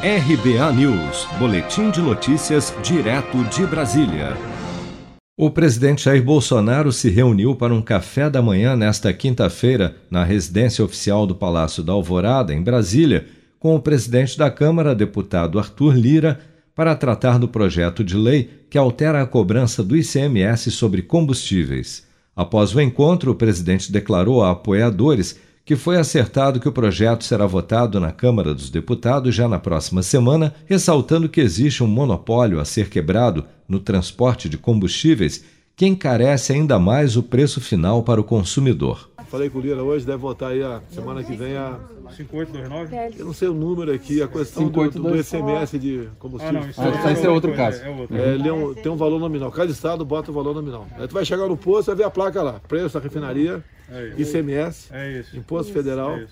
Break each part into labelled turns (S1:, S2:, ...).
S1: RBA News, Boletim de Notícias, direto de Brasília. O presidente Jair Bolsonaro se reuniu para um café da manhã nesta quinta-feira na residência oficial do Palácio da Alvorada, em Brasília, com o presidente da Câmara, deputado Arthur Lira, para tratar do projeto de lei que altera a cobrança do ICMS sobre combustíveis. Após o encontro, o presidente declarou a apoiadores que foi acertado que o projeto será votado na Câmara dos Deputados já na próxima semana, ressaltando que existe um monopólio a ser quebrado no transporte de combustíveis que encarece ainda mais o preço final para o consumidor.
S2: Falei com o Lira hoje, deve votar aí a semana que vem a.
S3: 5829?
S2: Eu não sei o número aqui, a questão do, do, do ICMS de combustível.
S3: Ah, não, isso, ah,
S4: esse é outro caso.
S2: É. É, é um, tem um valor nominal. Cada estado bota o um valor nominal. Aí tu vai chegar no posto, vai ver a placa lá. Preço da refinaria, é ICMS,
S3: é
S2: Imposto Federal, é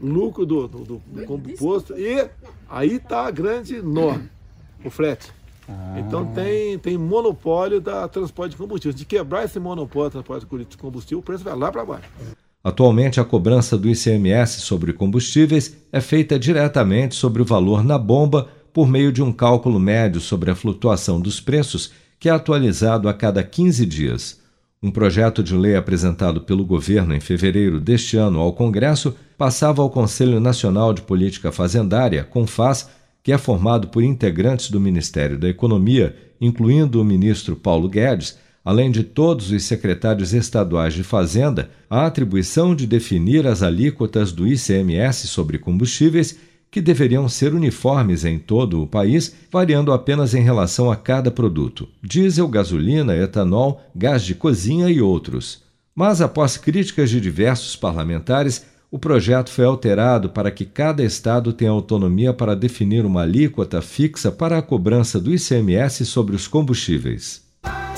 S2: lucro do, do, do composto. E aí tá a grande nó, o frete. Ah. Então tem, tem monopólio da transporte de combustível. De quebrar esse monopólio da transporte de combustível, o preço vai lá para baixo.
S1: Atualmente, a cobrança do ICMS sobre combustíveis é feita diretamente sobre o valor na bomba por meio de um cálculo médio sobre a flutuação dos preços, que é atualizado a cada 15 dias. Um projeto de lei apresentado pelo governo em fevereiro deste ano ao Congresso passava ao Conselho Nacional de Política Fazendária, CONFAS, que é formado por integrantes do Ministério da Economia, incluindo o ministro Paulo Guedes, além de todos os secretários estaduais de Fazenda, a atribuição de definir as alíquotas do ICMS sobre combustíveis que deveriam ser uniformes em todo o país, variando apenas em relação a cada produto: diesel, gasolina, etanol, gás de cozinha e outros. Mas, após críticas de diversos parlamentares, o projeto foi alterado para que cada estado tenha autonomia para definir uma alíquota fixa para a cobrança do ICMS sobre os combustíveis.